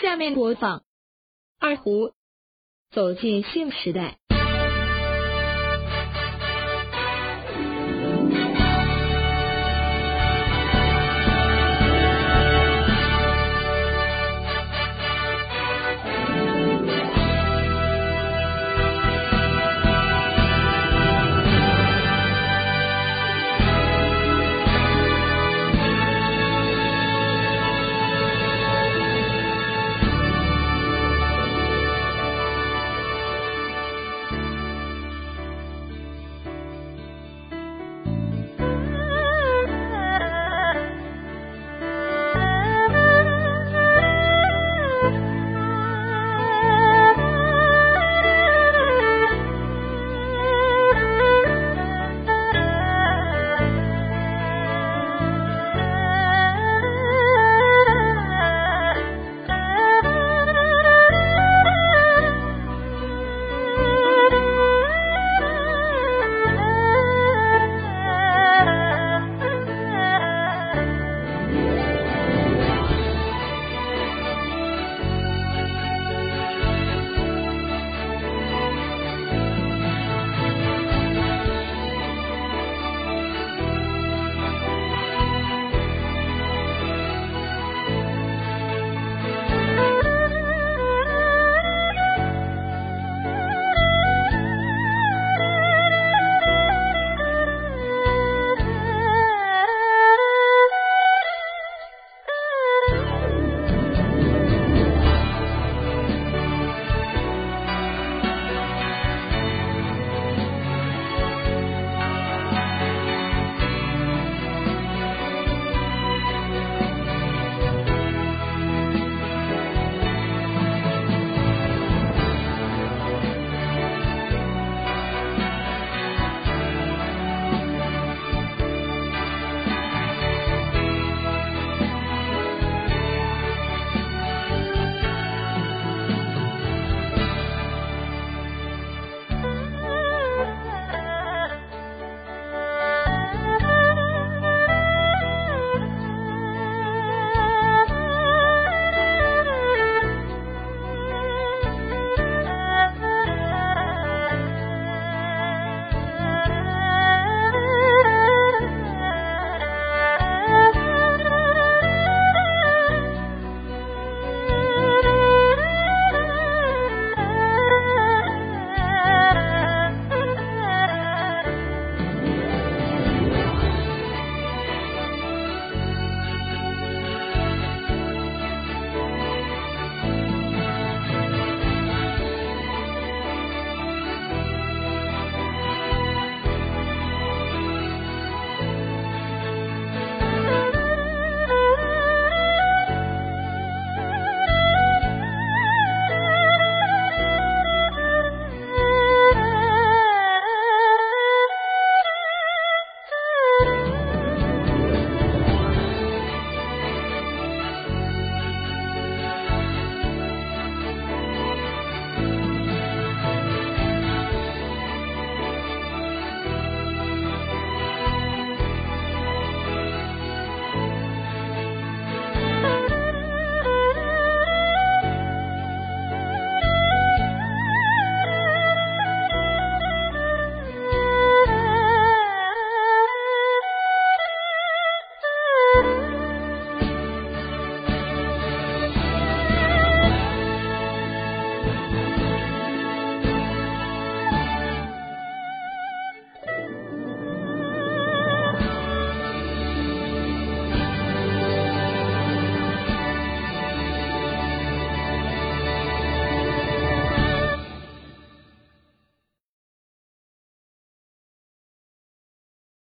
下面播放。二胡。走进新时代。